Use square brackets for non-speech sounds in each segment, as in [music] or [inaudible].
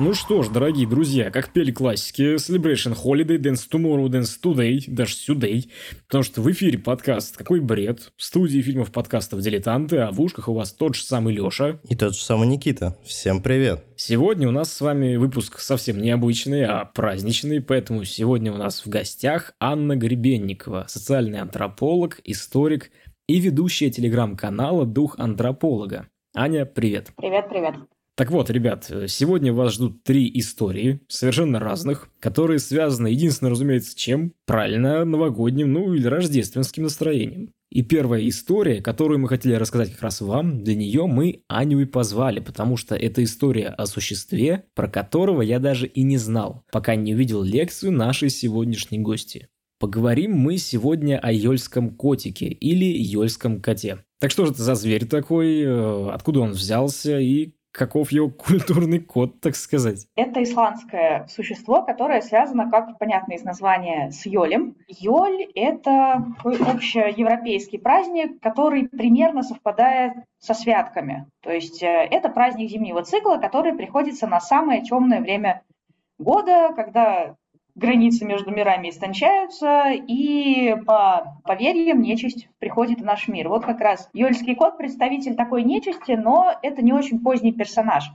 Ну что ж, дорогие друзья, как пели классики, Celebration Holiday, Dance Tomorrow, Dance Today, даже Today, потому что в эфире подкаст «Какой бред», в студии фильмов подкастов «Дилетанты», а в ушках у вас тот же самый Леша. И тот же самый Никита. Всем привет. Сегодня у нас с вами выпуск совсем необычный, а праздничный, поэтому сегодня у нас в гостях Анна Гребенникова, социальный антрополог, историк и ведущая телеграм-канала «Дух антрополога». Аня, привет. Привет, привет. Так вот, ребят, сегодня вас ждут три истории, совершенно разных, которые связаны, единственно, разумеется, чем? Правильно, новогодним, ну или рождественским настроением. И первая история, которую мы хотели рассказать как раз вам, для нее мы Аню и позвали, потому что это история о существе, про которого я даже и не знал, пока не увидел лекцию нашей сегодняшней гости. Поговорим мы сегодня о ёльском котике или ёльском коте. Так что же это за зверь такой, э, откуда он взялся и каков его культурный код, так сказать? Это исландское существо, которое связано, как понятно из названия, с Йолем. Йоль – это такой общеевропейский праздник, который примерно совпадает со святками. То есть э, это праздник зимнего цикла, который приходится на самое темное время года, когда границы между мирами истончаются, и по поверьям нечисть приходит в наш мир. Вот как раз Йольский кот представитель такой нечисти, но это не очень поздний персонаж.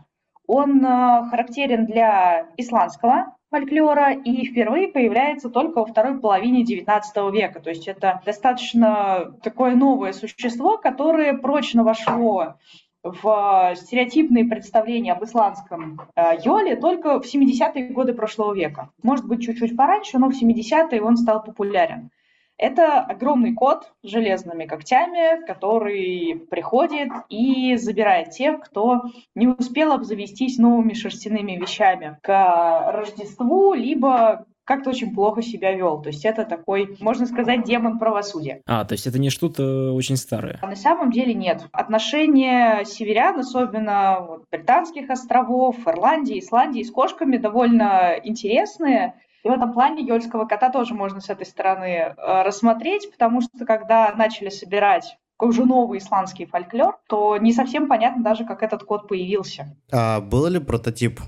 Он э, характерен для исландского фольклора и впервые появляется только во второй половине XIX века. То есть это достаточно такое новое существо, которое прочно вошло в стереотипные представления об исландском э, йоле только в 70-е годы прошлого века. Может быть, чуть-чуть пораньше, но в 70-е он стал популярен. Это огромный кот с железными когтями, который приходит и забирает тех, кто не успел обзавестись новыми шерстяными вещами к Рождеству, либо как-то очень плохо себя вел. То есть это такой, можно сказать, демон правосудия. А, то есть это не что-то очень старое? А на самом деле нет. Отношения северян, особенно вот, британских островов, Ирландии, Исландии с кошками довольно интересные. И в этом плане Йольского кота тоже можно с этой стороны э, рассмотреть, потому что когда начали собирать уже новый исландский фольклор, то не совсем понятно даже, как этот кот появился. А был ли прототип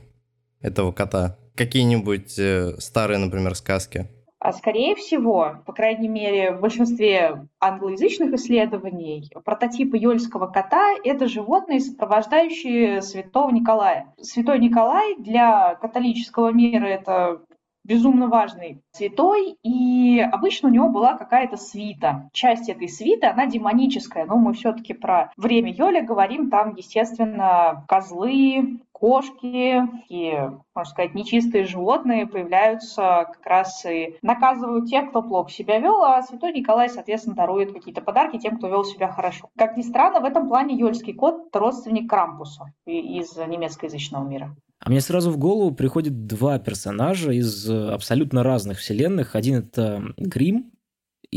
этого кота? Какие-нибудь э, старые, например, сказки? А скорее всего, по крайней мере, в большинстве англоязычных исследований, прототипы Йольского кота – это животные, сопровождающие святого Николая. Святой Николай для католического мира – это безумно важный святой, и обычно у него была какая-то свита. Часть этой свиты, она демоническая, но мы все-таки про время Йоля говорим, там, естественно, козлы, кошки и, можно сказать, нечистые животные появляются как раз и наказывают тех, кто плохо себя вел, а святой Николай, соответственно, дарует какие-то подарки тем, кто вел себя хорошо. Как ни странно, в этом плане Йольский кот – родственник Крампуса из немецкоязычного мира. А мне сразу в голову приходят два персонажа из абсолютно разных вселенных. Один это Грим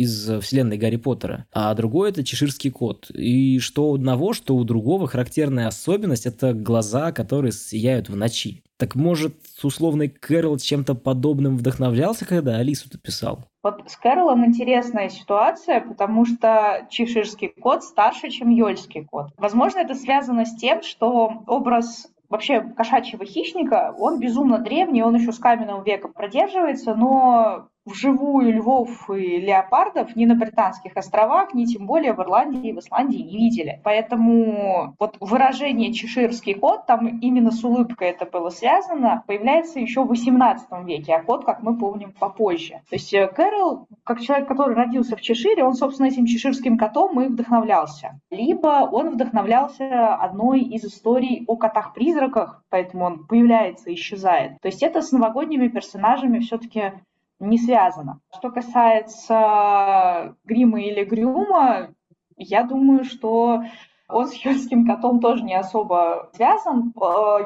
из вселенной Гарри Поттера, а другой это чеширский кот. И что у одного, что у другого характерная особенность – это глаза, которые сияют в ночи. Так может, условный Кэрол чем-то подобным вдохновлялся, когда Алису-то писал? Вот с Кэролом интересная ситуация, потому что чеширский кот старше, чем Йольский кот. Возможно, это связано с тем, что образ вообще кошачьего хищника, он безумно древний, он еще с каменного века продерживается, но вживую львов и леопардов ни на Британских островах, ни тем более в Ирландии и в Исландии не видели. Поэтому вот выражение «чеширский кот», там именно с улыбкой это было связано, появляется еще в XVIII веке, а кот, как мы помним, попозже. То есть э, Кэрол, как человек, который родился в Чешире, он, собственно, этим чеширским котом и вдохновлялся. Либо он вдохновлялся одной из историй о котах-призраках, поэтому он появляется и исчезает. То есть это с новогодними персонажами все-таки не связано. Что касается грима или грюма, я думаю, что он с Юльским котом тоже не особо связан.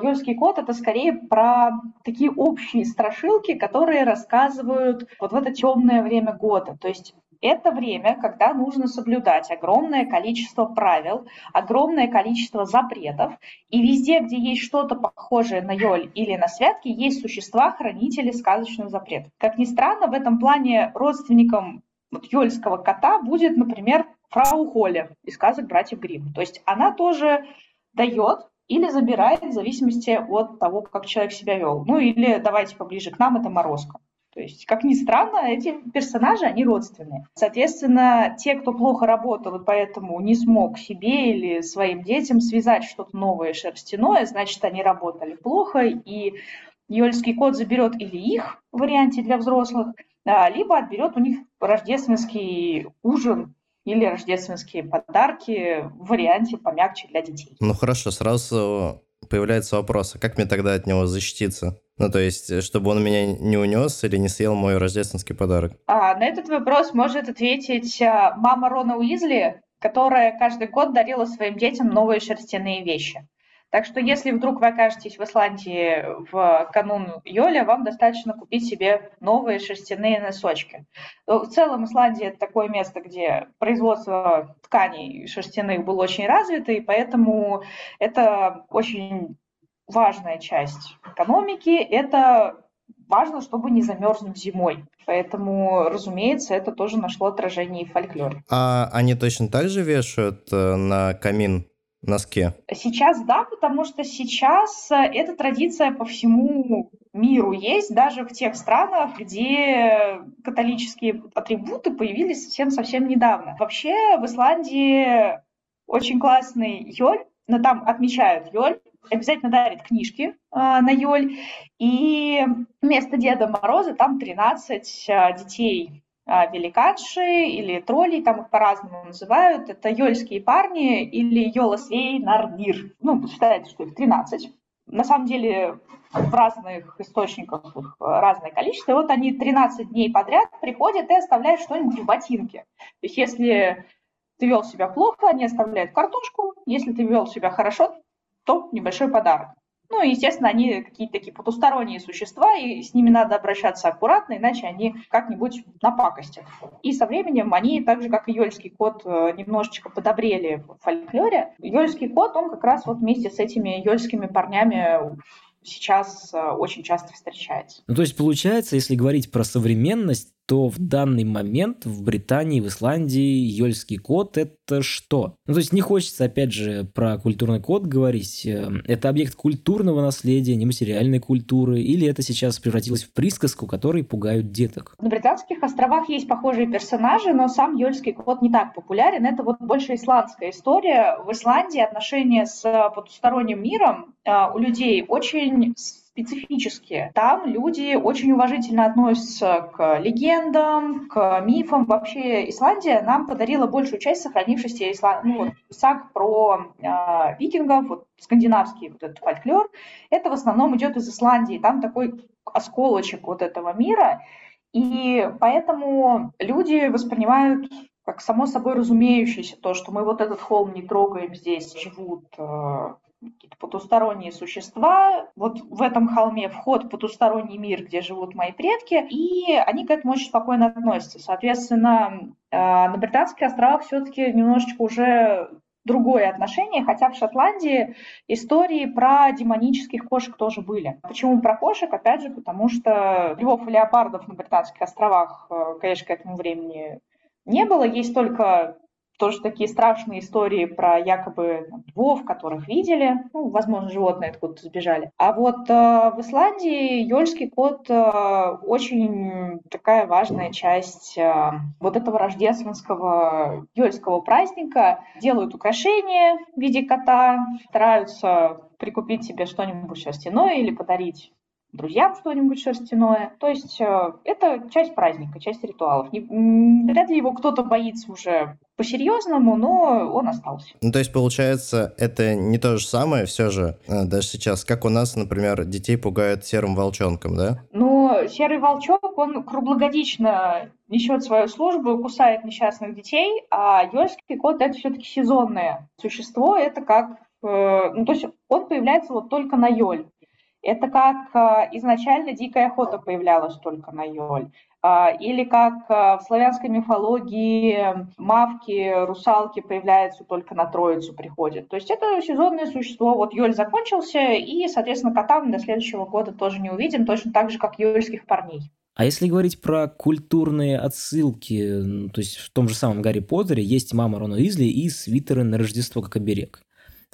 Юльский кот — это скорее про такие общие страшилки, которые рассказывают вот в это темное время года. То есть это время, когда нужно соблюдать огромное количество правил, огромное количество запретов, и везде, где есть что-то похожее на Йоль или на святки, есть существа, хранители сказочных запретов. Как ни странно, в этом плане родственником вот, Йольского кота будет, например, фрау Холли из сказок братьев Гримм. То есть она тоже дает или забирает в зависимости от того, как человек себя вел. Ну или давайте поближе к нам, это Морозко. То есть, как ни странно, эти персонажи, они родственные. Соответственно, те, кто плохо работал и поэтому не смог себе или своим детям связать что-то новое шерстяное, значит, они работали плохо, и Йольский кот заберет или их в варианте для взрослых, а, либо отберет у них рождественский ужин или рождественские подарки в варианте помягче для детей. Ну хорошо, сразу появляется вопрос, а как мне тогда от него защититься? Ну, то есть, чтобы он меня не унес или не съел мой рождественский подарок? А, на этот вопрос может ответить а, мама Рона Уизли, которая каждый год дарила своим детям новые шерстяные вещи. Так что если вдруг вы окажетесь в Исландии в канун Йоля, вам достаточно купить себе новые шерстяные носочки. В целом Исландия это такое место, где производство тканей шерстяных было очень развито, и поэтому это очень важная часть экономики. Это важно, чтобы не замерзнуть зимой. Поэтому, разумеется, это тоже нашло отражение и в фольклоре. А они точно так же вешают э, на камин носке? Сейчас да, потому что сейчас э, эта традиция по всему миру есть, даже в тех странах, где католические атрибуты появились совсем-совсем недавно. Вообще в Исландии очень классный Йоль, но там отмечают Йоль, обязательно дарит книжки э, на Йоль, и вместо Деда Мороза там 13 э, детей а, великанши или тролли, там их по-разному называют. Это йольские парни или йолосвей нарнир. Ну, считается, что их 13. На самом деле в разных источниках их разное количество. И вот они 13 дней подряд приходят и оставляют что-нибудь в ботинке. То есть если ты вел себя плохо, они оставляют картошку. Если ты вел себя хорошо, то небольшой подарок. Ну, и, естественно, они какие-то такие потусторонние существа, и с ними надо обращаться аккуратно, иначе они как-нибудь напакостят. И со временем они, так же, как и Йольский кот, э, немножечко подобрели в фольклоре. Йольский кот, он как раз вот вместе с этими йольскими парнями сейчас э, очень часто встречается. Ну, то есть, получается, если говорить про современность, то в данный момент в Британии, в Исландии Йольский код – это что? Ну, то есть не хочется, опять же, про культурный код говорить. Э, это объект культурного наследия, нематериальной культуры, или это сейчас превратилось в присказку, которой пугают деток? На Британских островах есть похожие персонажи, но сам Йольский код не так популярен. Это вот больше исландская история. В Исландии отношения с потусторонним миром э, у людей очень специфические. Там люди очень уважительно относятся к легендам, к мифам. Вообще Исландия нам подарила большую часть сохранившейся исланд... ну, вот, саг про э, викингов, вот, скандинавский вот этот фольклор. Это в основном идет из Исландии. Там такой осколочек вот этого мира. И поэтому люди воспринимают как само собой разумеющееся то, что мы вот этот холм не трогаем, здесь живут э, какие-то потусторонние существа. Вот в этом холме вход в потусторонний мир, где живут мои предки, и они к этому очень спокойно относятся. Соответственно, э, на Британских островах все-таки немножечко уже другое отношение, хотя в Шотландии истории про демонических кошек тоже были. Почему про кошек? Опять же, потому что львов и леопардов на Британских островах, э, конечно, к этому времени не было. Есть только тоже такие страшные истории про якобы львов, которых видели, ну, возможно, животные откуда-то сбежали. А вот э, в Исландии Йольский кот э, очень такая важная часть э, вот этого рождественского Йольского праздника. Делают украшения в виде кота, стараются прикупить себе что-нибудь шерстяное или подарить друзьям что-нибудь шерстяное. То есть э, это часть праздника, часть ритуалов. Не, вряд ли его кто-то боится уже по-серьезному, но он остался. Ну, то есть, получается, это не то же самое все же, э, даже сейчас, как у нас, например, детей пугают серым волчонком, да? Ну, серый волчок, он круглогодично несет свою службу кусает несчастных детей, а ёльский кот — это все-таки сезонное существо, это как... Э, ну, то есть он появляется вот только на Йоль. Это как э, изначально дикая охота появлялась только на Йоль. А, или как э, в славянской мифологии мавки, русалки появляются только на Троицу приходят. То есть это сезонное существо. Вот Йоль закончился, и, соответственно, кота мы до следующего года тоже не увидим, точно так же, как йольских парней. А если говорить про культурные отсылки, то есть в том же самом Гарри Поттере есть мама Рона Уизли и свитеры на Рождество как оберег.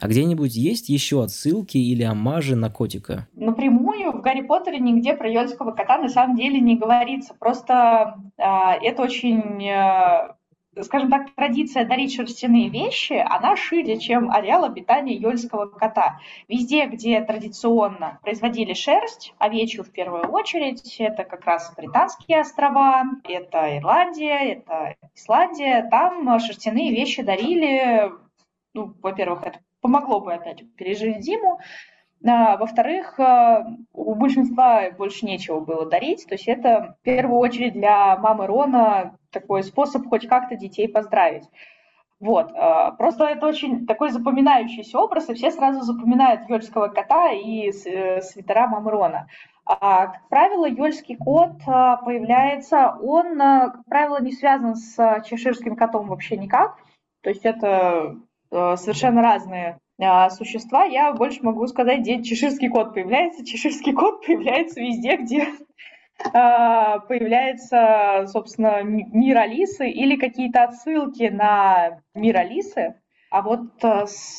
А где-нибудь есть еще отсылки или амажи на котика? Напрямую в Гарри Поттере нигде про Йольского кота на самом деле не говорится. Просто э, это очень э, скажем так, традиция дарить шерстяные вещи, она шире, чем ареал обитания йольского кота. Везде, где традиционно производили шерсть, овечью в первую очередь, это как раз британские острова, это Ирландия, это Исландия, там шерстяные вещи дарили, ну, во-первых, это помогло бы опять пережить зиму, а, во-вторых, а, у большинства больше нечего было дарить. То есть это в первую очередь для мамы Рона такой способ хоть как-то детей поздравить. Вот. А, просто это очень такой запоминающийся образ, и все сразу запоминают Йольского кота и э, свитера мамы Рона. А, как правило, Йольский кот появляется, он, как правило, не связан с чеширским котом вообще никак. То есть это совершенно разные а, существа, я больше могу сказать, где чеширский кот появляется. Чеширский кот [laughs] появляется везде, где а, появляется, собственно, мир Алисы или какие-то отсылки на мир Алисы. А вот а, с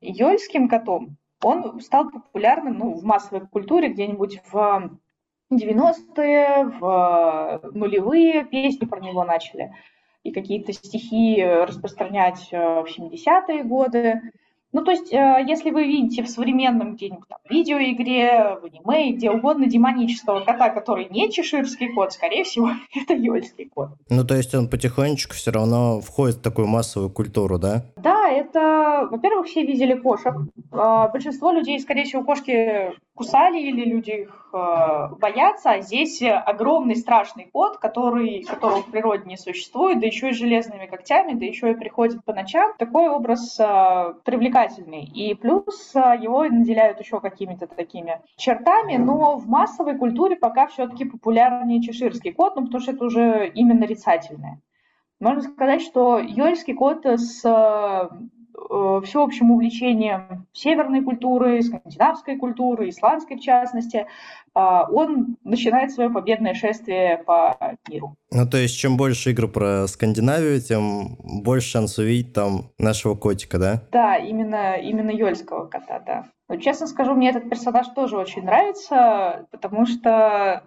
Йольским котом он стал популярным ну, в массовой культуре где-нибудь в 90-е, в нулевые песни про него начали и какие-то стихи распространять в 70-е годы. Ну, то есть, э, если вы видите в современном где-нибудь там, видеоигре, в аниме, где угодно демонического кота, который не чеширский кот, скорее всего, [laughs] это ёльский кот. Ну, то есть он потихонечку все равно входит в такую массовую культуру, да? Да, это, во-первых, все видели кошек. А, большинство людей, скорее всего, кошки кусали или люди их э, боятся, а здесь огромный страшный кот, который, которого в природе не существует, да еще и железными когтями, да еще и приходит по ночам. Такой образ э, привлекательный. И плюс э, его наделяют еще какими-то такими чертами, но в массовой культуре пока все-таки популярнее чеширский кот, ну потому что это уже именно нарицательное. Можно сказать, что йольский кот с Э, всеобщим увлечением северной культуры, скандинавской культуры, исландской в частности, а, он начинает свое победное шествие по миру. Ну, то есть, чем больше игр про Скандинавию, тем больше шанс увидеть там нашего котика, да? Да, именно, именно Йольского кота, да. Но, честно скажу, мне этот персонаж тоже очень нравится, потому что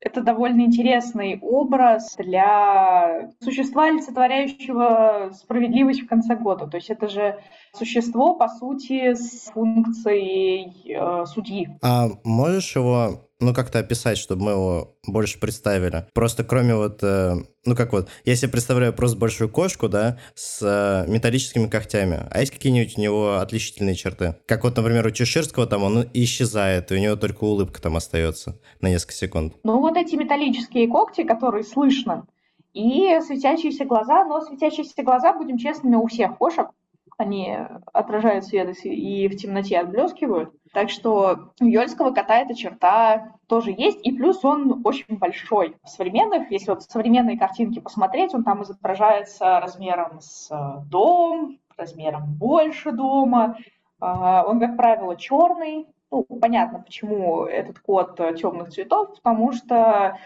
это довольно интересный образ для существа, олицетворяющего справедливость в конце года. То есть это же существо, по сути, с функцией э, судьи. А можешь его ну, как-то описать, чтобы мы его больше представили. Просто кроме вот, э, ну, как вот, я себе представляю просто большую кошку, да, с э, металлическими когтями. А есть какие-нибудь у него отличительные черты? Как вот, например, у Чеширского там он исчезает, и у него только улыбка там остается на несколько секунд. Ну, вот эти металлические когти, которые слышно, и светящиеся глаза, но светящиеся глаза, будем честными, у всех кошек, они отражают свет и в темноте отблескивают. Так что у Йольского кота эта черта тоже есть, и плюс он очень большой. В современных, если вот современные картинки посмотреть, он там изображается размером с э, дом, размером больше дома. А, он, как правило, черный. Ну, понятно, почему этот кот темных цветов, потому что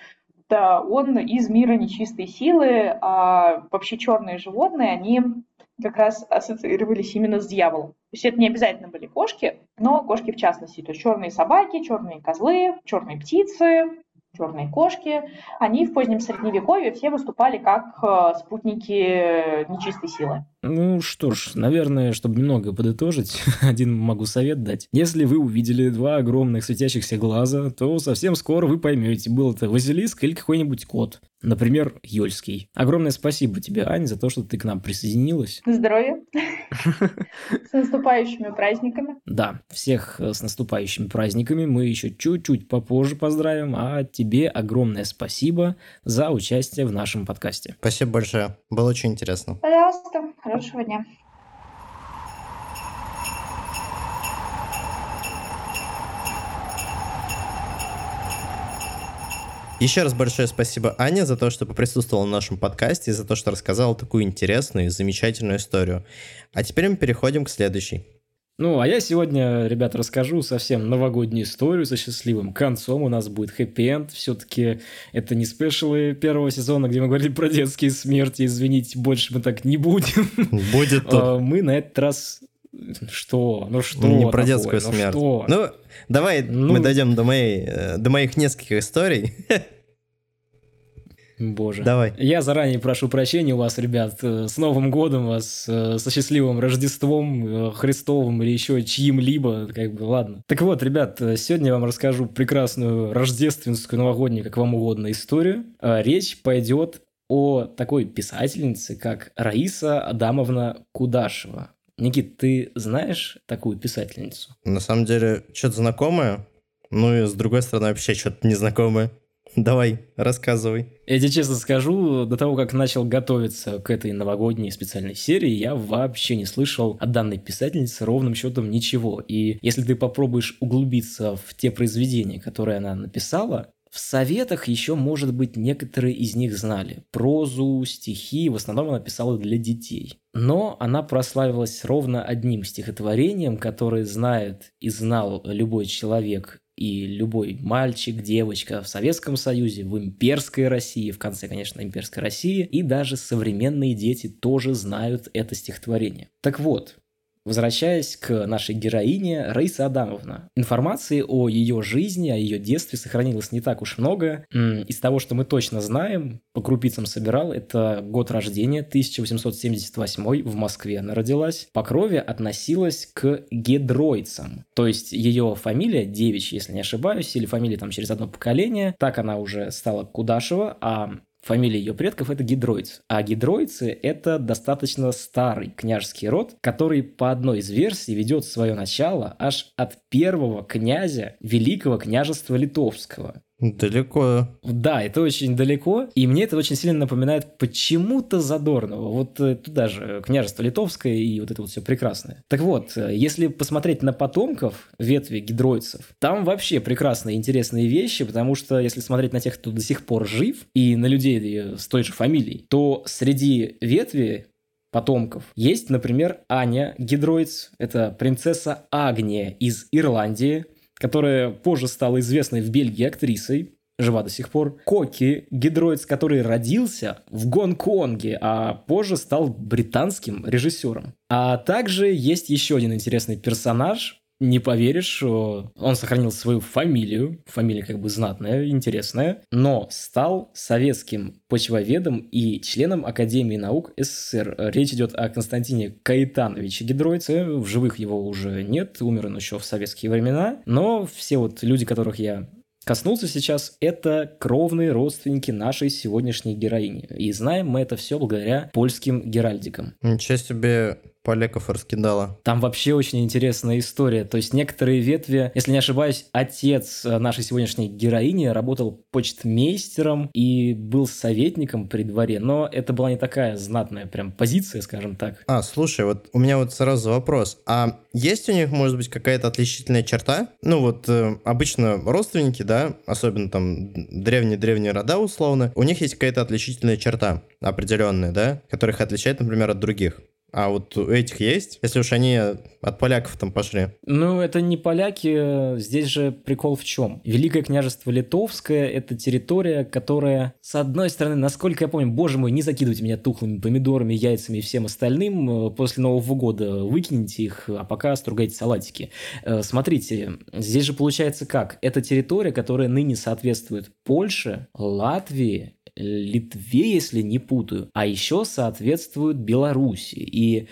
да, он из мира нечистой силы, а вообще черные животные, они как раз ассоциировались именно с дьяволом. То есть это не обязательно были кошки, но кошки в частности. То есть черные собаки, черные козлы, черные птицы, черные кошки, они в позднем средневековье все выступали как э, спутники нечистой силы. Ну что ж, наверное, чтобы немного подытожить, [laughs] один могу совет дать. Если вы увидели два огромных светящихся глаза, то совсем скоро вы поймете, был это Василиск или какой-нибудь кот. Например, Йольский. Огромное спасибо тебе, Ань, за то, что ты к нам присоединилась. Здоровья. С наступающими праздниками. Да, всех э, с наступающими праздниками. Мы еще чуть-чуть попозже поздравим, а тебе огромное спасибо за участие в нашем подкасте. Спасибо большое. Было очень интересно. Пожалуйста. Хорошего дня. Еще раз большое спасибо Ане за то, что поприсутствовала на нашем подкасте и за то, что рассказала такую интересную и замечательную историю. А теперь мы переходим к следующей. Ну, а я сегодня, ребят, расскажу совсем новогоднюю историю со счастливым концом. У нас будет хэппи-энд. Все-таки это не спешлы первого сезона, где мы говорили про детские смерти. Извините, больше мы так не будем. [laughs] Будет то. А, мы на этот раз Что? Ну что? Не такое? про детскую Ну смерть. что? Ну, давай Ну. мы дойдем до моей, э, до моих нескольких историй. [laughs] Боже. Давай. Я заранее прошу прощения у вас, ребят. Э, С Новым годом вас, э, со счастливым Рождеством, э, Христовым или еще чьим-либо, как бы, ладно. Так вот, ребят, сегодня я вам расскажу прекрасную рождественскую, новогоднюю, как вам угодно, историю. Э, Речь пойдет о такой писательнице, как Раиса Адамовна Кудашева. Никит, ты знаешь такую писательницу? На самом деле, что-то знакомое, ну и с другой стороны, вообще что-то незнакомое. Давай, рассказывай. Я тебе честно скажу, до того, как начал готовиться к этой новогодней специальной серии, я вообще не слышал от данной писательницы ровным счетом ничего. И если ты попробуешь углубиться в те произведения, которые она написала, в советах еще, может быть, некоторые из них знали. Прозу, стихи, в основном она писала для детей. Но она прославилась ровно одним стихотворением, которое знает и знал любой человек и любой мальчик, девочка в Советском Союзе, в имперской России, в конце, конечно, имперской России, и даже современные дети тоже знают это стихотворение. Так вот, Возвращаясь к нашей героине, Раиса Адамовна. Информации о ее жизни, о ее детстве сохранилось не так уж много. Из того, что мы точно знаем, по крупицам собирал, это год рождения, 1878 в Москве она родилась. По крови относилась к гедройцам. То есть ее фамилия девичья, если не ошибаюсь, или фамилия там через одно поколение. Так она уже стала Кудашева, а Фамилия ее предков это гидроиц. А гидроицы это достаточно старый княжеский род, который по одной из версий ведет свое начало аж от первого князя Великого княжества Литовского. Далеко. Да, это очень далеко, и мне это очень сильно напоминает почему-то Задорного. Вот э, туда же княжество Литовское и вот это вот все прекрасное. Так вот, э, если посмотреть на потомков ветви гидройцев, там вообще прекрасные интересные вещи, потому что если смотреть на тех, кто до сих пор жив, и на людей э, с той же фамилией, то среди ветви потомков. Есть, например, Аня Гидроиц, это принцесса Агния из Ирландии, которая позже стала известной в Бельгии актрисой, жива до сих пор. Коки Гидроиц, который родился в Гонконге, а позже стал британским режиссером. А также есть еще один интересный персонаж, не поверишь, он сохранил свою фамилию, фамилия как бы знатная, интересная, но стал советским почвоведом и членом Академии наук СССР. Речь идет о Константине Каэтановиче Гидройце, в живых его уже нет, умер он еще в советские времена, но все вот люди, которых я коснулся сейчас, это кровные родственники нашей сегодняшней героини. И знаем мы это все благодаря польским геральдикам. Ничего себе поляков раскидала. Там вообще очень интересная история. То есть некоторые ветви, если не ошибаюсь, отец э, нашей сегодняшней героини работал почтмейстером и был советником при дворе, но это была не такая знатная прям позиция, скажем так. А, слушай, вот у меня вот сразу вопрос. А есть у них, может быть, какая-то отличительная черта? Ну вот э, обычно родственники, да, особенно там древние-древние рода условно, у них есть какая-то отличительная черта определенная, да, которая их отличает, например, от других. А вот у этих есть, если уж они от поляков там пошли. Ну, это не поляки, здесь же прикол в чем? Великое княжество Литовское – это территория, которая, с одной стороны, насколько я помню, боже мой, не закидывайте меня тухлыми помидорами, яйцами и всем остальным, э, после Нового года выкиньте их, а пока стругайте салатики. Э, Смотрите, здесь же получается как? Это территория, которая ныне соответствует Польше, Латвии, Литве, если не путаю, а еще соответствует Беларуси. И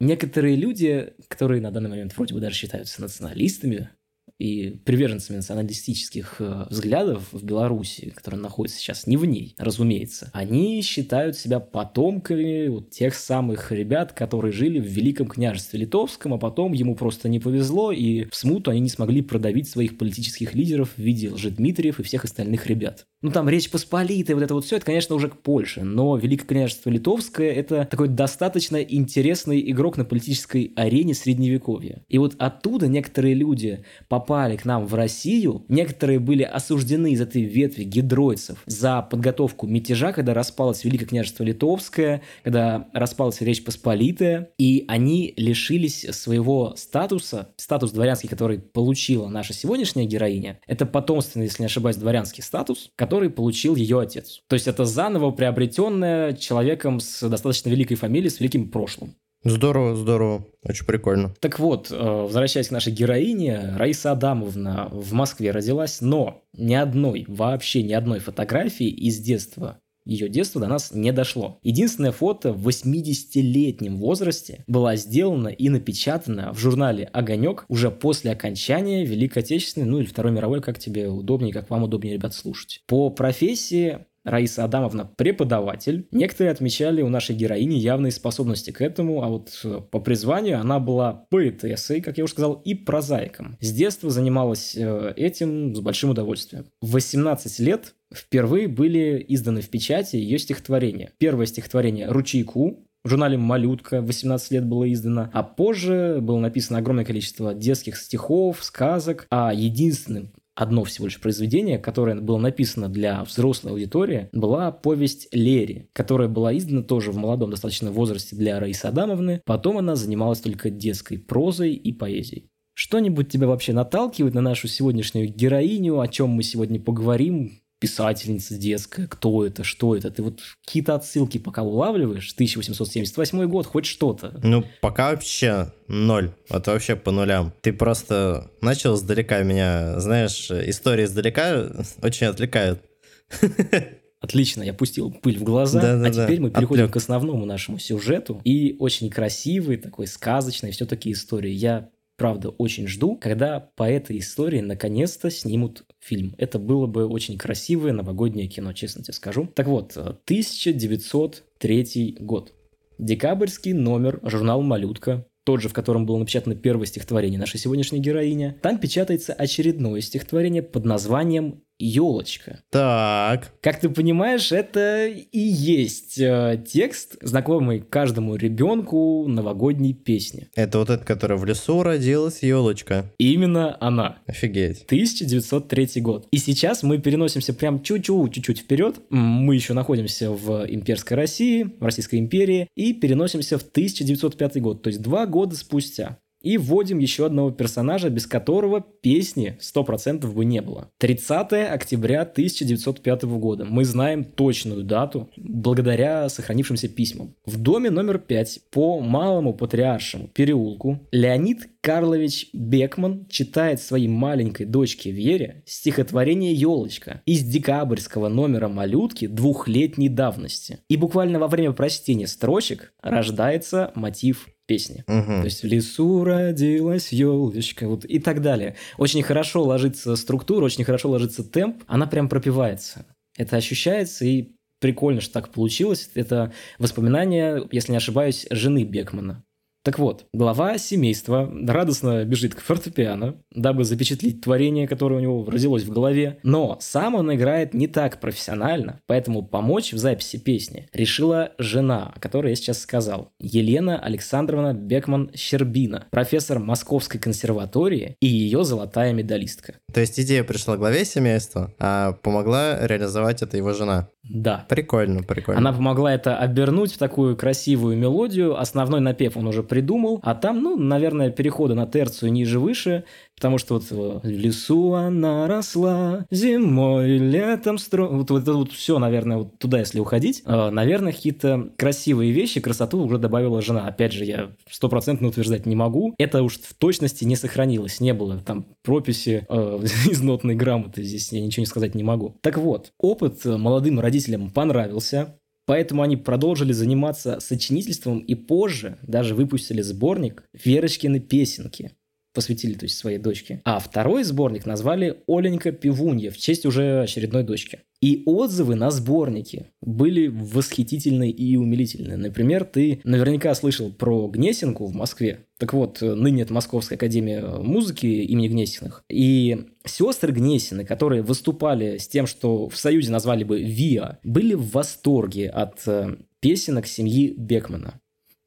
некоторые люди, которые на данный момент вроде бы даже считаются националистами и приверженцами националистических э, взглядов в Беларуси, которые находятся сейчас не в ней, разумеется, они считают себя потомками вот тех самых ребят, которые жили в Великом княжестве Литовском, а потом ему просто не повезло, и в смуту они не смогли продавить своих политических лидеров в виде Лжедмитриев и всех остальных ребят. Ну, там Речь Посполитая, вот это вот все, это, конечно, уже к Польше, но Великое княжество Литовское – это такой достаточно интересный игрок на политической арене Средневековья. И вот оттуда некоторые люди попали к нам в Россию, некоторые были осуждены из этой ветви гидройцев за подготовку мятежа, когда распалось Великое княжество Литовское, когда распалась Речь Посполитая, и они лишились своего статуса, статус дворянский, который получила наша сегодняшняя героиня, это потомственный, если не ошибаюсь, дворянский статус, который получил ее отец. То есть это заново приобретенное человеком с достаточно великой фамилией, с великим прошлым. Здорово, здорово. Очень прикольно. Так вот, э, возвращаясь к нашей героине, Раиса Адамовна в Москве родилась, но ни одной, вообще ни одной фотографии из детства ее детство до нас не дошло. Единственное фото в 80-летнем возрасте была сделана и напечатана в журнале «Огонек» уже после окончания Великой Отечественной, ну или Второй мировой, как тебе удобнее, как вам удобнее, ребят, слушать. По профессии Раиса Адамовна преподаватель. Некоторые отмечали у нашей героини явные способности к этому, а вот э, по призванию она была поэтессой, как я уже сказал, и прозаиком. С детства занималась э, этим с большим удовольствием. В 18 лет впервые были изданы в печати ее стихотворения. Первое стихотворение «Ручейку», в журнале «Малютка» 18 лет было издано, а позже было написано огромное количество детских стихов, сказок, а единственным одно всего лишь произведение, которое было написано для взрослой аудитории, была повесть Лери, которая была издана тоже в молодом достаточно возрасте для Раисы Адамовны. Потом она занималась только детской прозой и поэзией. Что-нибудь тебя вообще наталкивает на нашу сегодняшнюю героиню, о чем мы сегодня поговорим? Писательница детская, кто это, что это. Ты вот какие-то отсылки пока улавливаешь, 1878 год, хоть что-то. Ну, пока вообще ноль. Вот вообще по нулям. Ты просто начал издалека меня, знаешь, истории издалека очень отвлекают. [laughs] Отлично, я пустил пыль в глаза, да, да, а теперь да. мы переходим Отвлек. к основному нашему сюжету. И очень красивый, такой сказочный, все-таки истории. Я правда очень жду, когда по этой истории наконец-то снимут фильм. Это было бы очень красивое новогоднее кино, честно тебе скажу. Так вот, 1903 год. Декабрьский номер журнал «Малютка», тот же, в котором было напечатано первое стихотворение нашей сегодняшней героини. Там печатается очередное стихотворение под названием елочка. Так. Как ты понимаешь, это и есть э, текст, знакомый каждому ребенку новогодней песни. Это вот этот, который в лесу родилась елочка. Именно она. Офигеть. 1903 год. И сейчас мы переносимся прям чуть-чуть, чуть-чуть вперед. Мы еще находимся в имперской России, в Российской империи, и переносимся в 1905 год, то есть два года спустя. И вводим еще одного персонажа, без которого песни 100% бы не было. 30 октября 1905 года. Мы знаем точную дату благодаря сохранившимся письмам. В доме номер 5 по Малому Патриаршему переулку Леонид Карлович Бекман читает своей маленькой дочке Вере стихотворение «Елочка» из декабрьского номера «Малютки» двухлетней давности. И буквально во время прочтения строчек рождается мотив песни. Угу. То есть в лесу родилась елочка, вот и так далее. Очень хорошо ложится структура, очень хорошо ложится темп, она прям пропивается. Это ощущается и прикольно, что так получилось. Это воспоминания, если не ошибаюсь, жены Бекмана. Так вот, глава семейства радостно бежит к фортепиано, дабы запечатлить творение, которое у него родилось в голове. Но сам он играет не так профессионально, поэтому помочь в записи песни решила жена, о которой я сейчас сказал. Елена Александровна Бекман-Щербина, профессор Московской консерватории и ее золотая медалистка. То есть идея пришла главе семейства, а помогла реализовать это его жена? Да. Прикольно, прикольно. Она помогла это обернуть в такую красивую мелодию. Основной напев он уже придумал, а там, ну, наверное, переходы на терцию ниже-выше, потому что вот э, в лесу она росла, зимой, летом стро... Вот, вот это вот все, наверное, вот туда, если уходить, э, наверное, какие-то красивые вещи, красоту уже добавила жена. Опять же, я стопроцентно утверждать не могу. Это уж в точности не сохранилось, не было там прописи э, [laughs] из нотной грамоты, здесь я ничего не сказать не могу. Так вот, опыт молодым родителям понравился, Поэтому они продолжили заниматься сочинительством и позже даже выпустили сборник «Верочкины песенки» посвятили, то есть, своей дочке. А второй сборник назвали «Оленька Пивунья» в честь уже очередной дочки. И отзывы на сборники были восхитительные и умилительные. Например, ты наверняка слышал про Гнесинку в Москве. Так вот, ныне это Московская академия музыки имени Гнесиных. И сестры Гнесины, которые выступали с тем, что в Союзе назвали бы ВИА, были в восторге от э, песенок семьи Бекмана.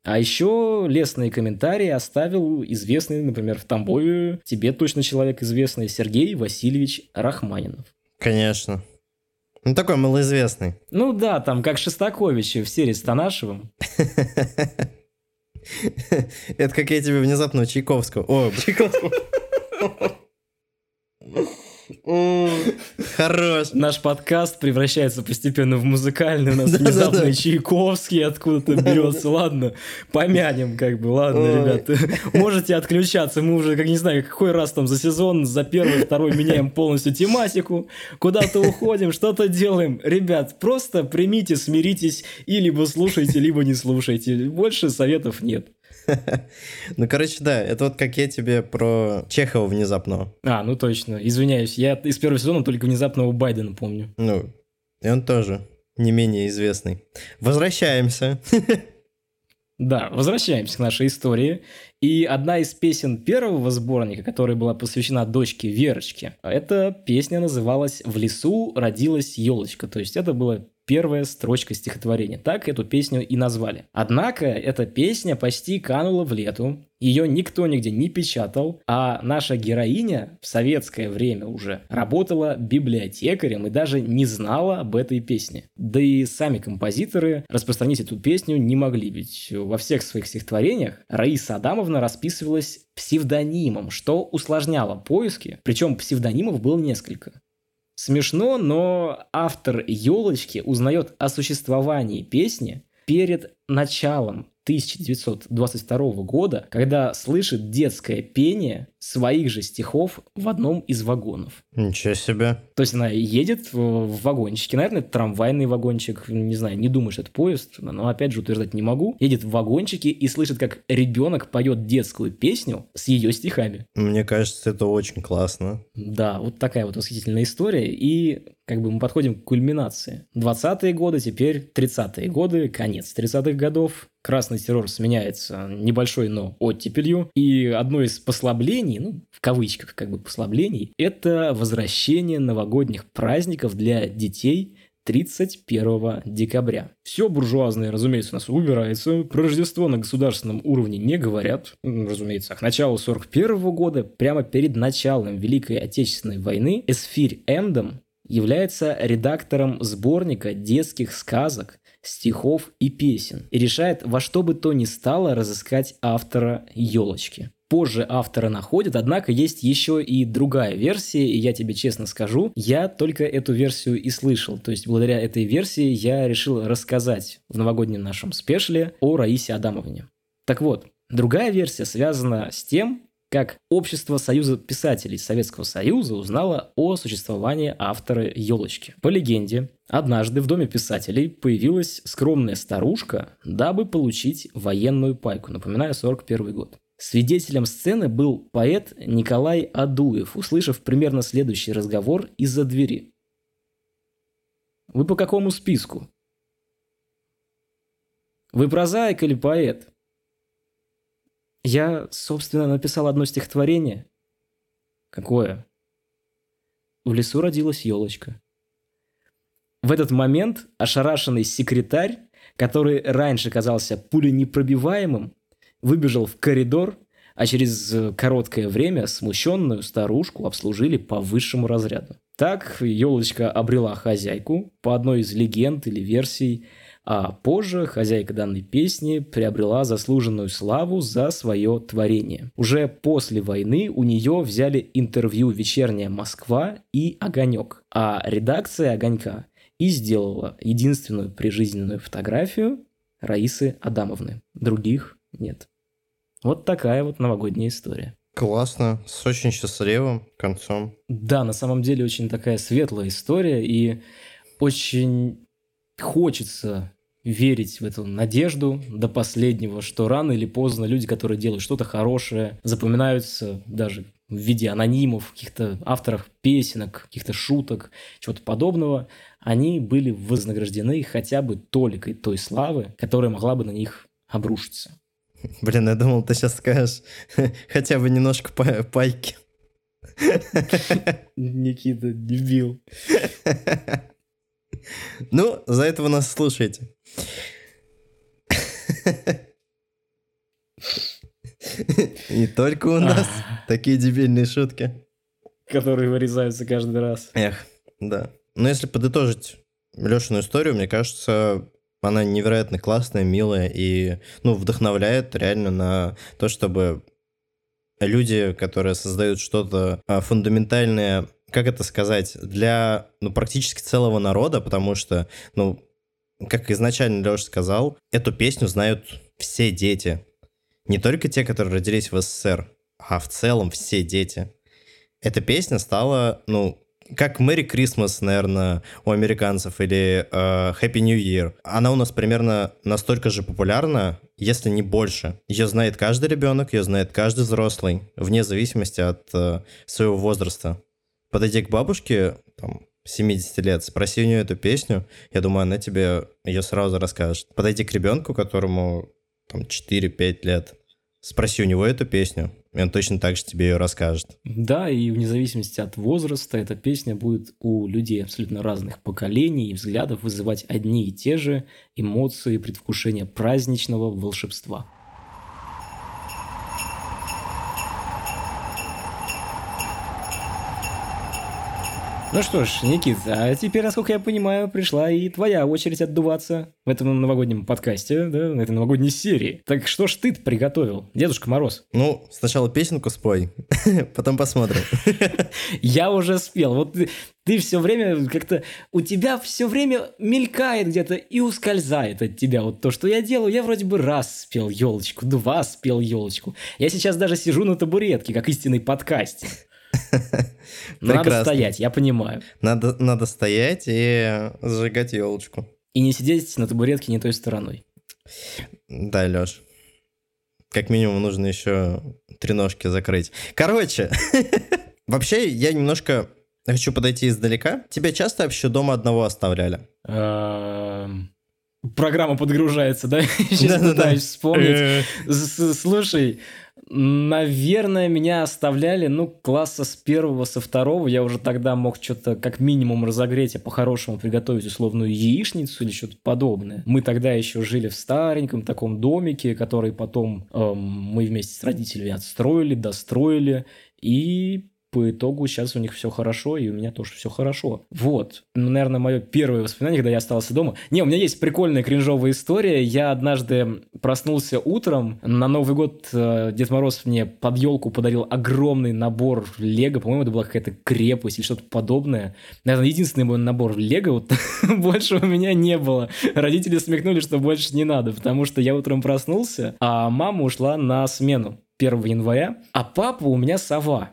А еще лестные комментарии оставил известный, например, в Тамбове, тебе точно человек известный, Сергей Васильевич Рахманинов. Конечно. Ну, такой малоизвестный. Ну да, там как Шестакович в серии с Танашевым. [laughs] Это как я тебе внезапно Чайковского. О, [laughs] Чайковского. Хорош. Наш подкаст превращается постепенно в музыкальный, у нас внезапно Чайковский откуда-то берется. Ладно, помянем как бы, ладно, ребята. Можете отключаться, мы уже, как не знаю, какой раз там за сезон, за первый, второй меняем полностью тематику, куда-то уходим, что-то делаем. Ребят, просто примите, смиритесь и либо слушайте, либо не слушайте. Больше советов нет. [laughs] Ну, короче, да, это вот как я тебе про Чехова внезапного. А, ну точно, извиняюсь, я из первого сезона только внезапного Байдена помню. Ну, и он тоже не менее известный. Возвращаемся. [laughs] Да, возвращаемся к нашей истории. И одна из песен первого сборника, которая была посвящена дочке Верочке, эта песня называлась «В лесу родилась елочка». То есть это было первая строчка стихотворения. Так эту песню и назвали. Однако эта песня почти канула в лету, ее никто нигде не печатал, а наша героиня в советское время уже работала библиотекарем и даже не знала об этой песне. Да и сами композиторы распространить эту песню не могли, ведь во всех своих стихотворениях Раиса Адамовна расписывалась псевдонимом, что усложняло поиски, причем псевдонимов было несколько. Смешно, но автор «Елочки» узнает о существовании песни перед началом 1922 года, когда слышит детское пение своих же стихов в одном из вагонов. Ничего себе. То есть она едет в вагончике, наверное, это трамвайный вагончик, не знаю, не думаю, что это поезд, но опять же утверждать не могу. Едет в вагончике и слышит, как ребенок поет детскую песню с ее стихами. Мне кажется, это очень классно. Да, вот такая вот восхитительная история. И как бы мы подходим к кульминации. 20-е годы, теперь 30-е годы, конец 30-х годов. Красный террор сменяется небольшой, но оттепелью. И одно из послаблений, ну, в кавычках как бы послаблений, это возвращение новогодних праздников для детей 31 декабря. Все буржуазное, разумеется, у нас убирается. Про Рождество на государственном уровне не говорят. Разумеется, к началу 41 года, прямо перед началом Великой Отечественной войны, Эсфирь Эмдом является редактором сборника детских сказок стихов и песен и решает во что бы то ни стало разыскать автора «Елочки». Позже автора находят, однако есть еще и другая версия, и я тебе честно скажу, я только эту версию и слышал. То есть благодаря этой версии я решил рассказать в новогоднем нашем спешле о Раисе Адамовне. Так вот, другая версия связана с тем, как Общество Союза писателей Советского Союза узнало о существовании автора «Елочки». По легенде, однажды в Доме писателей появилась скромная старушка, дабы получить военную пайку, напоминаю, 41 год. Свидетелем сцены был поэт Николай Адуев, услышав примерно следующий разговор из-за двери. «Вы по какому списку?» «Вы прозаик или поэт?» Я, собственно, написал одно стихотворение. Какое? В лесу родилась елочка. В этот момент ошарашенный секретарь, который раньше казался пуленепробиваемым, выбежал в коридор, а через короткое время смущенную старушку обслужили по высшему разряду. Так елочка обрела хозяйку по одной из легенд или версий – а позже хозяйка данной песни приобрела заслуженную славу за свое творение. Уже после войны у нее взяли интервью «Вечерняя Москва» и «Огонек», а редакция «Огонька» и сделала единственную прижизненную фотографию Раисы Адамовны. Других нет. Вот такая вот новогодняя история. Классно, с очень счастливым концом. Да, на самом деле очень такая светлая история, и очень хочется верить в эту надежду до последнего, что рано или поздно люди, которые делают что-то хорошее, запоминаются даже в виде анонимов, каких-то авторов песенок, каких-то шуток, чего-то подобного, они были вознаграждены хотя бы толикой той славы, которая могла бы на них обрушиться. [laughs] Блин, я думал, ты сейчас скажешь [laughs] хотя бы немножко пайки. [laughs] Никита, дебил. Ну, за это вы нас слушаете. Не только у нас такие дебильные шутки. Которые вырезаются каждый раз. Эх, да. Но если подытожить Лешину историю, мне кажется, она невероятно классная, милая и, ну, вдохновляет реально на то, чтобы люди, которые создают что-то а, фундаментальное как это сказать, для ну, практически целого народа, потому что, ну, как изначально Леша сказал, эту песню знают все дети. Не только те, которые родились в СССР, а в целом все дети. Эта песня стала, ну, как Merry Christmas, наверное, у американцев, или э, Happy New Year. Она у нас примерно настолько же популярна, если не больше. Ее знает каждый ребенок, ее знает каждый взрослый, вне зависимости от э, своего возраста. Подойди к бабушке, там, 70 лет, спроси у нее эту песню, я думаю, она тебе ее сразу расскажет. Подойди к ребенку, которому там 4-5 лет, спроси у него эту песню, и он точно так же тебе ее расскажет. Да, и вне зависимости от возраста эта песня будет у людей абсолютно разных поколений и взглядов вызывать одни и те же эмоции предвкушения праздничного волшебства. Ну что ж, Никита, а теперь, насколько я понимаю, пришла и твоя очередь отдуваться в этом новогоднем подкасте, да, в этой новогодней серии. Так что ж ты приготовил, Дедушка Мороз? Ну, сначала песенку спой, [laughs] потом посмотрим. [laughs] Я уже спел. Вот ты, все время как-то... У тебя все время мелькает где-то и ускользает от тебя. Вот то, что я делаю, я вроде бы раз спел елочку, два спел елочку. Я сейчас даже сижу на табуретке, как истинный подкастер. [laughs] Надо стоять, я понимаю. Надо, надо стоять и зажигать елочку. И не сидеть на табуретке не той стороной. Да, Леш. Как минимум нужно еще три ножки закрыть. Короче, [laughs] вообще я немножко хочу подойти издалека. Тебя часто вообще дома одного оставляли? Эм, программа подгружается, да? [laughs] Сейчас пытаюсь вспомнить. Слушай, Наверное, меня оставляли, ну, класса с первого, со второго. Я уже тогда мог что-то как минимум разогреть, а по-хорошему приготовить условную яичницу или что-то подобное. Мы тогда еще жили в стареньком таком домике, который потом эм, мы вместе с родителями отстроили, достроили. И по итогу сейчас у них все хорошо, и у меня тоже все хорошо. Вот. Ну, наверное, мое первое воспоминание, когда я остался дома. Не, у меня есть прикольная кринжовая история. Я однажды проснулся утром. На Новый год э, Дед Мороз мне под елку подарил огромный набор Лего. По-моему, это была какая-то крепость или что-то подобное. Наверное, единственный мой набор Лего. Вот [laughs] больше у меня не было. Родители смекнули, что больше не надо, потому что я утром проснулся, а мама ушла на смену. 1 января, а папа у меня сова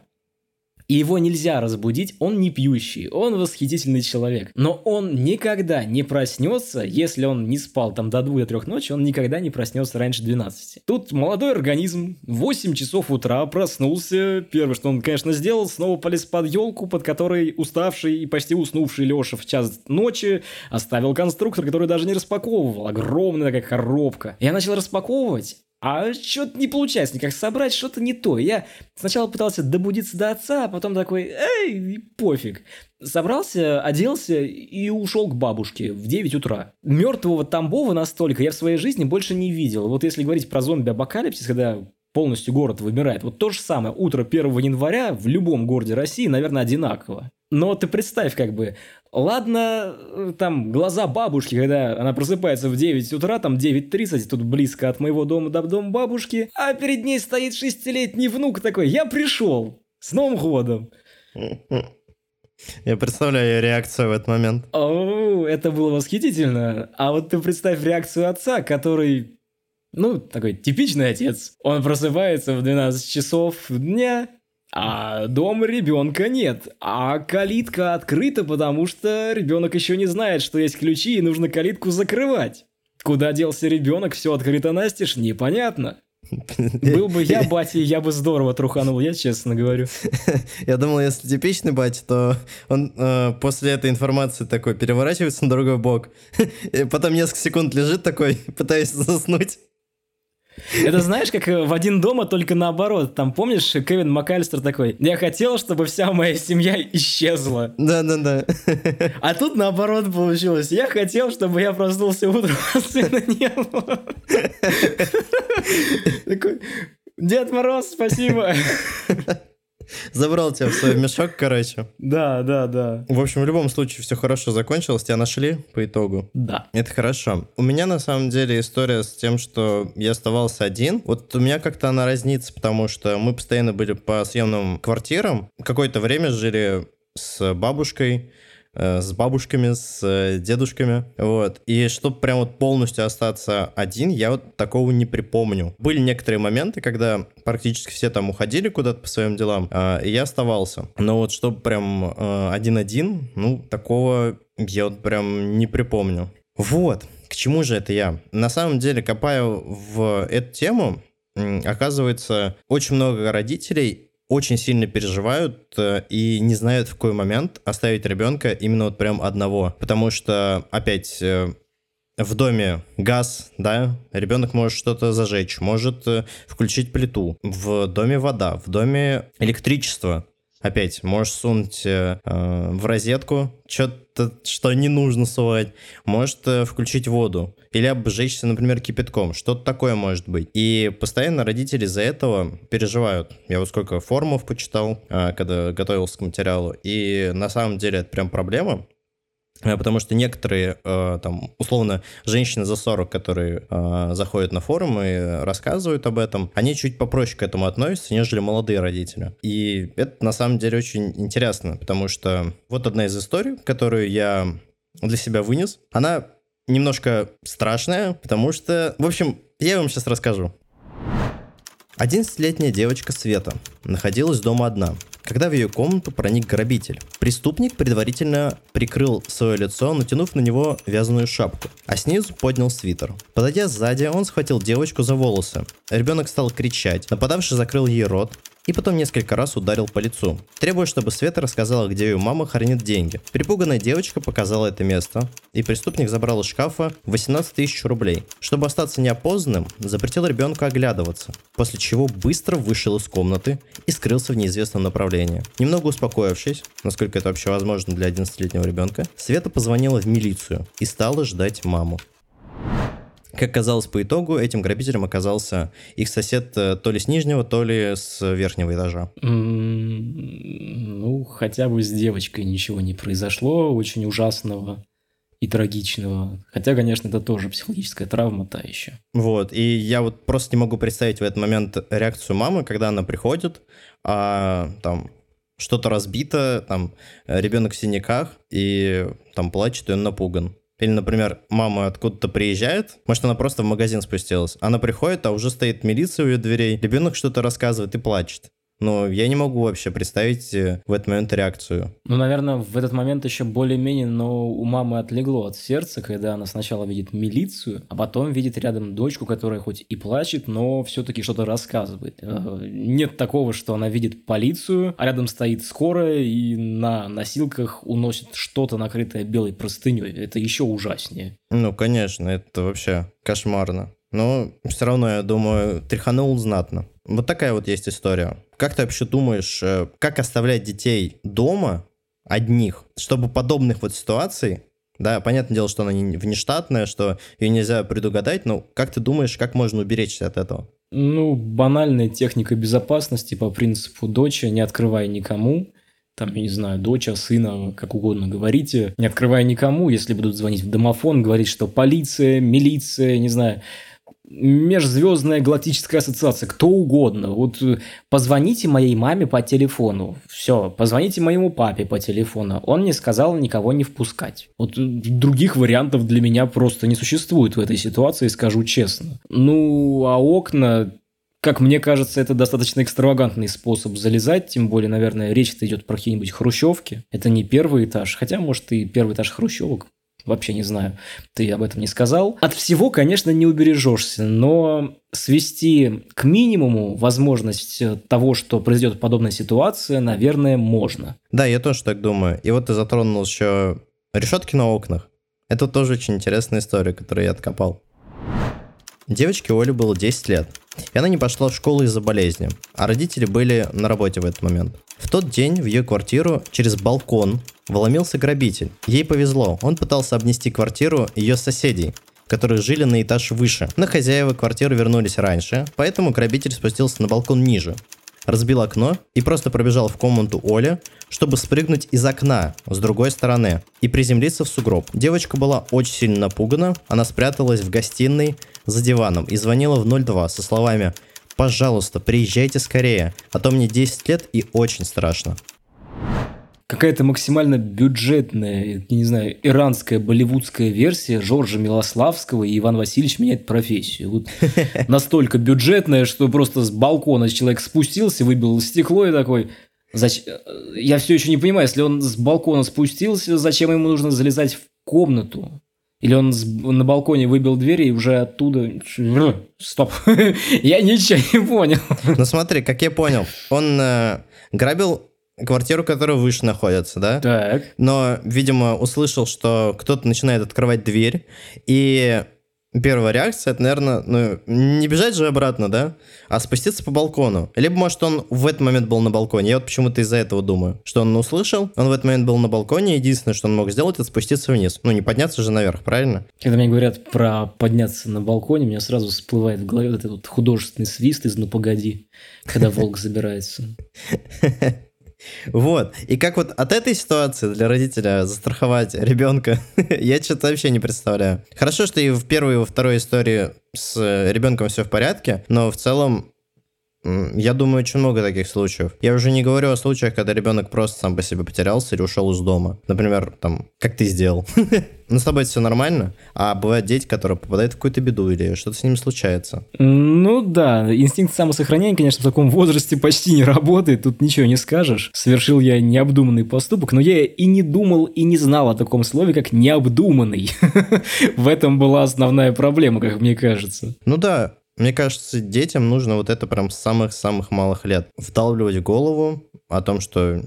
и его нельзя разбудить, он не пьющий, он восхитительный человек. Но он никогда не проснется, если он не спал там до 2-3 ночи, он никогда не проснется раньше 12. Тут молодой организм, 8 часов утра проснулся, первое, что он, конечно, сделал, снова полез под елку, под которой уставший и почти уснувший Леша в час ночи оставил конструктор, который даже не распаковывал, огромная такая коробка. Я начал распаковывать, а что-то не получается никак собрать, что-то не то. Я сначала пытался добудиться до отца, а потом такой, эй, пофиг. Собрался, оделся и ушел к бабушке в 9 утра. Мертвого Тамбова настолько я в своей жизни больше не видел. Вот если говорить про зомби-апокалипсис, когда полностью город вымирает, вот то же самое, утро 1 января в любом городе России, наверное, одинаково. Но ты представь, как бы, Ладно, э, там глаза бабушки, когда она просыпается в 9 утра, там 9.30, тут близко от моего дома до дома бабушки, а перед ней стоит шестилетний внук такой, я пришел, с Новым годом. Я представляю ее реакцию в этот момент. О, это было восхитительно. А вот ты представь реакцию отца, который, ну, такой типичный отец. Он просыпается в 12 часов дня, а дома ребенка нет, а калитка открыта, потому что ребенок еще не знает, что есть ключи и нужно калитку закрывать. Куда делся ребенок, все открыто настежь, непонятно. [laughs] Был бы я батя, я бы здорово труханул, я честно говорю. [laughs] Я думал, если типичный батя, то он э, после этой информации такой переворачивается на другой бок, [laughs] и потом несколько секунд лежит такой, пытаясь заснуть. Это знаешь, как в один дома, только наоборот. Там, помнишь, Кевин МакАлистер такой, я хотел, чтобы вся моя семья исчезла. Да-да-да. А тут наоборот получилось. Я хотел, чтобы я проснулся утром, а сына не было. Такой, Дед Мороз, спасибо. Забрал тебя в свой мешок, короче. Да, да, да. В общем, в любом случае все хорошо закончилось, тебя нашли по итогу. Да. Это хорошо. У меня на самом деле история с тем, что я оставался один. Вот у меня как-то она разнится, потому что мы постоянно были по съемным квартирам. Какое-то время жили с бабушкой, с бабушками, с э, дедушками, вот. И чтобы прям вот полностью остаться один, я вот такого не припомню. Были некоторые моменты, когда практически все там уходили куда-то по своим делам, а, и я оставался. Но вот чтобы прям один-один, ну, такого я вот прям не припомню. Вот, к чему же это я? На самом деле, копаю в эту тему, оказывается, очень много родителей очень сильно переживают э, и не знают, в какой момент оставить ребенка именно вот прям одного. Потому что, опять, э, в доме газ, да, ребенок может что-то зажечь, может э, включить плиту. В доме вода, в доме электричество. Опять, можешь сунуть э, в розетку что-то, что не нужно сувать. Может э, включить воду. Или обжечься, например, кипятком. Что-то такое может быть. И постоянно родители из-за этого переживают. Я вот сколько форумов почитал, э, когда готовился к материалу. И на самом деле это прям проблема. Э, потому что некоторые, э, там, условно, женщины за 40, которые э, заходят на форумы и рассказывают об этом, они чуть попроще к этому относятся, нежели молодые родители. И это, на самом деле, очень интересно, потому что вот одна из историй, которую я для себя вынес, она немножко страшная, потому что, в общем, я вам сейчас расскажу. 11-летняя девочка Света находилась дома одна когда в ее комнату проник грабитель. Преступник предварительно прикрыл свое лицо, натянув на него вязаную шапку, а снизу поднял свитер. Подойдя сзади, он схватил девочку за волосы. Ребенок стал кричать, нападавший закрыл ей рот, и потом несколько раз ударил по лицу, требуя, чтобы Света рассказала, где ее мама хранит деньги. Перепуганная девочка показала это место, и преступник забрал из шкафа 18 тысяч рублей. Чтобы остаться неопознанным, запретил ребенку оглядываться, после чего быстро вышел из комнаты и скрылся в неизвестном направлении. Немного успокоившись, насколько это вообще возможно для 11-летнего ребенка, Света позвонила в милицию и стала ждать маму. Как казалось по итогу, этим грабителем оказался их сосед э, то ли с нижнего, то ли с верхнего этажа. Ну, хотя бы с девочкой ничего не произошло очень ужасного и трагичного. Хотя, конечно, это тоже психологическая травма та еще. Вот, и я вот просто не могу представить в этот момент реакцию мамы, когда она приходит, а там что-то разбито, там ребенок в синяках, и там плачет, и он напуган. Или, например, мама откуда-то приезжает, может, она просто в магазин спустилась. Она приходит, а уже стоит милиция у ее дверей, ребенок что-то рассказывает и плачет. Но я не могу вообще представить э, в этот момент реакцию. Ну, наверное, в этот момент еще более-менее, но у мамы отлегло от сердца, когда она сначала видит милицию, а потом видит рядом дочку, которая хоть и плачет, но все-таки что-то рассказывает. Э, нет такого, что она видит полицию, а рядом стоит скорая и на носилках уносит что-то, накрытое белой простыней. Это еще ужаснее. Ну, конечно, это вообще кошмарно. Но все равно, я думаю, тряханул знатно. Вот такая вот есть история. Как ты вообще думаешь, э, как оставлять детей дома одних, чтобы подобных вот ситуаций, да, понятное дело, что она не внештатная, что ее нельзя предугадать, но как ты думаешь, как можно уберечься от этого? Ну, банальная техника безопасности по принципу доча, не открывай никому, там, я не знаю, доча, сына, как угодно говорите, не открывая никому, если будут звонить в домофон, говорить, что полиция, милиция, не знаю, межзвездная галактическая ассоциация, кто угодно. Вот э, позвоните моей маме по телефону. Все, позвоните моему папе по телефону. Он мне сказал никого не впускать. Вот э, других вариантов для меня просто не существует в этой ситуации, скажу честно. Ну, а окна, как мне кажется, это достаточно экстравагантный способ залезать, тем более, наверное, речь-то идет про какие-нибудь хрущевки. Это не первый этаж, хотя, может, и первый этаж хрущевок вообще не знаю, ты об этом не сказал. От всего, конечно, не убережешься, но свести к минимуму возможность того, что произойдет подобная ситуация, наверное, можно. Да, я тоже так думаю. И вот ты затронул еще решетки на окнах. Это тоже очень интересная история, которую я откопал. Девочке Оле было 10 лет, и она не пошла в школу из-за болезни, а родители были на работе в этот момент. В тот день в ее квартиру через балкон вломился грабитель. Ей повезло, он пытался обнести квартиру ее соседей, которые жили на этаж выше. Но хозяева квартиры вернулись раньше, поэтому грабитель спустился на балкон ниже, разбил окно и просто пробежал в комнату Оли, чтобы спрыгнуть из окна с другой стороны и приземлиться в сугроб. Девочка была очень сильно напугана, она спряталась в гостиной за диваном и звонила в 02 со словами «Пожалуйста, приезжайте скорее, а то мне 10 лет и очень страшно». Какая-то максимально бюджетная, я не знаю, иранская болливудская версия Жоржа Милославского и Иван Васильевич меняет профессию. Вот [laughs] настолько бюджетная, что просто с балкона человек спустился, выбил стекло и такой, Зач... Я все еще не понимаю, если он с балкона спустился, зачем ему нужно залезать в комнату? Или он на балконе выбил дверь и уже оттуда... [laughs] Стоп, [laughs] я ничего не понял. Ну смотри, как я понял, он э, грабил квартиру, которая выше находится, да? Так. Но, видимо, услышал, что кто-то начинает открывать дверь, и Первая реакция, это, наверное, ну, не бежать же обратно, да, а спуститься по балкону. Либо, может, он в этот момент был на балконе. Я вот почему-то из-за этого думаю, что он услышал, он в этот момент был на балконе, единственное, что он мог сделать, это спуститься вниз. Ну, не подняться же наверх, правильно? Когда мне говорят про подняться на балконе, у меня сразу всплывает в голове вот этот художественный свист из «Ну, погоди», когда волк забирается. [laughs] Вот. И как вот от этой ситуации для родителя застраховать ребенка, [laughs] я что-то вообще не представляю. Хорошо, что и в первой, и во второй истории с ребенком все в порядке, но в целом я думаю, очень много таких случаев. Я уже не говорю о случаях, когда ребенок просто сам по себе потерялся или ушел из дома. Например, там, как ты сделал. [laughs] Ну, с тобой все нормально, а бывают дети, которые попадают в какую-то беду или что-то с ними случается. Ну да, инстинкт самосохранения, конечно, в таком возрасте почти не работает, тут ничего не скажешь. Совершил я необдуманный поступок, но я и не думал, и не знал о таком слове, как необдуманный. [laughs] В этом была основная проблема, как мне кажется. Ну да, мне кажется, детям нужно вот это прям с самых-самых малых лет. Вдалбливать в голову о том, что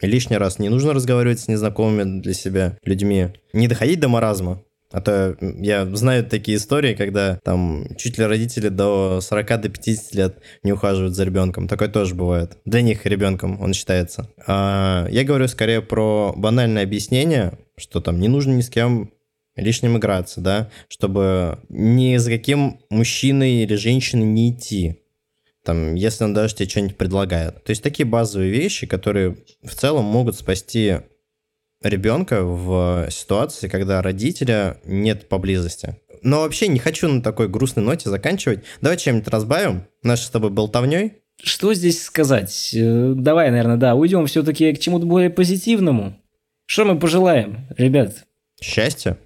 лишний раз не нужно разговаривать с незнакомыми для себя людьми. Не доходить до маразма. А то я знаю такие истории, когда там чуть ли родители до 40 до 50 лет не ухаживают за ребенком. Такое тоже бывает. Для них ребенком он считается. А я говорю скорее про банальное объяснение, что там не нужно ни с кем лишним играться, да, чтобы ни за каким мужчиной или женщиной не идти, там, если он даже тебе что-нибудь предлагает. То есть такие базовые вещи, которые в целом могут спасти ребенка в ситуации, когда родителя нет поблизости. Но вообще не хочу на такой грустной ноте заканчивать. Давай чем-нибудь разбавим нашей с тобой болтовней. Что здесь сказать? Э, давай, наверное, да, уйдем все-таки к чему-то более позитивному. Что мы пожелаем, ребят? Счастья.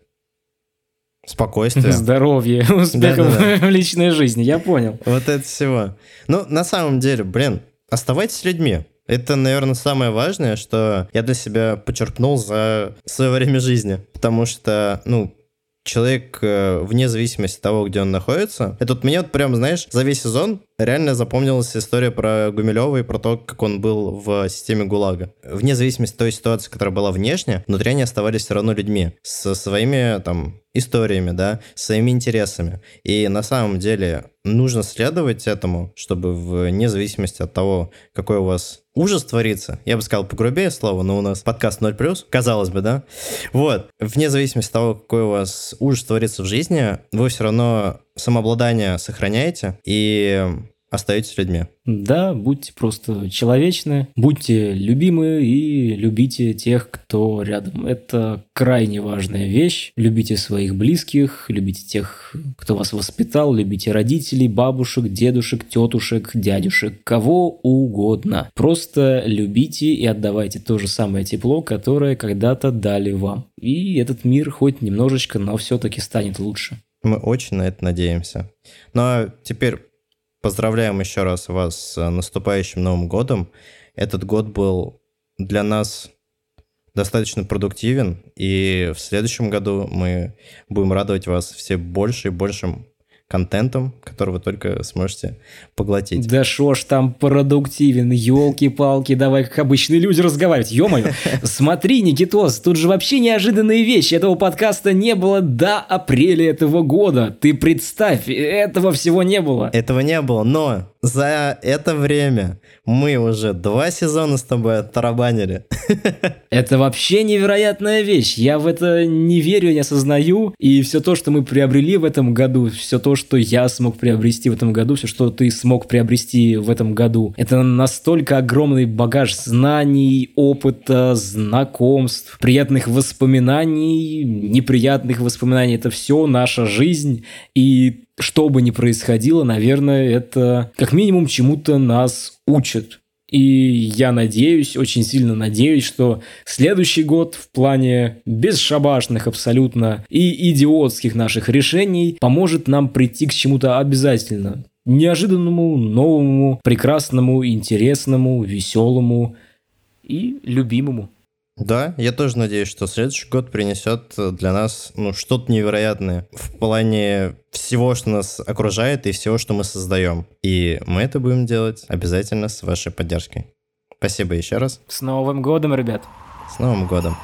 Спокойствие. Здоровье, успехов в личной жизни, я понял. Вот это всего. Ну, на самом деле, блин, оставайтесь людьми. Это, наверное, самое важное, что я для себя почерпнул за свое время жизни. Потому что, ну, человек, э, вне зависимости от того, где он находится. Это вот мне вот прям, знаешь, за весь сезон реально запомнилась история про Гумилева и про то, как он был в системе ГУЛАГа. Вне зависимости от той ситуации, которая была внешне, внутри они оставались все равно людьми со своими там историями, да, своими интересами. И на самом деле нужно следовать этому, чтобы вне зависимости от того, какой у вас ужас творится, я бы сказал погрубее слово, но у нас подкаст 0+, казалось бы, да? Вот, вне зависимости от того, какой у вас ужас творится в жизни, вы все равно самообладание сохраняете и остаетесь людьми. Да, будьте просто человечны, будьте любимы и любите тех, кто рядом. Это крайне важная вещь. Любите своих близких, любите тех, кто вас воспитал, любите родителей, бабушек, дедушек, тетушек, дядюшек, кого угодно. Просто любите и отдавайте то же самое тепло, которое когда-то дали вам. И этот мир хоть немножечко, но все-таки станет лучше. Мы очень на это надеемся. Ну а теперь Поздравляем еще раз вас с наступающим Новым годом. Этот год был для нас достаточно продуктивен, и в следующем году мы будем радовать вас все больше и большим контентом, который вы только сможете поглотить. Да шо ж там продуктивен, елки-палки, давай как обычные люди разговаривать, ё-моё. [laughs] Смотри, Никитос, тут же вообще неожиданные вещи, этого подкаста не было до апреля этого года. Ты представь, этого всего не было. Этого не было, но за это время мы уже два сезона с тобой оттарабанили. [laughs] Это вообще невероятная вещь. Я в это не верю, не осознаю. И все то, что мы приобрели в этом году, все то, что я смог приобрести в этом году, все, что ты смог приобрести в этом году, это настолько огромный багаж знаний, опыта, знакомств, приятных воспоминаний, неприятных воспоминаний. Это все наша жизнь. И что бы ни происходило, наверное, это как минимум чему-то нас учит. И я надеюсь, очень сильно надеюсь, что следующий год в плане бесшабашных абсолютно и идиотских наших решений поможет нам прийти к чему-то обязательно. Неожиданному, новому, прекрасному, интересному, веселому и любимому. Да, я тоже надеюсь, что следующий год принесет для нас ну, что-то невероятное в плане всего, что нас окружает и всего, что мы создаем. И мы это будем делать обязательно с вашей поддержкой. Спасибо еще раз. С Новым годом, ребят! С Новым годом!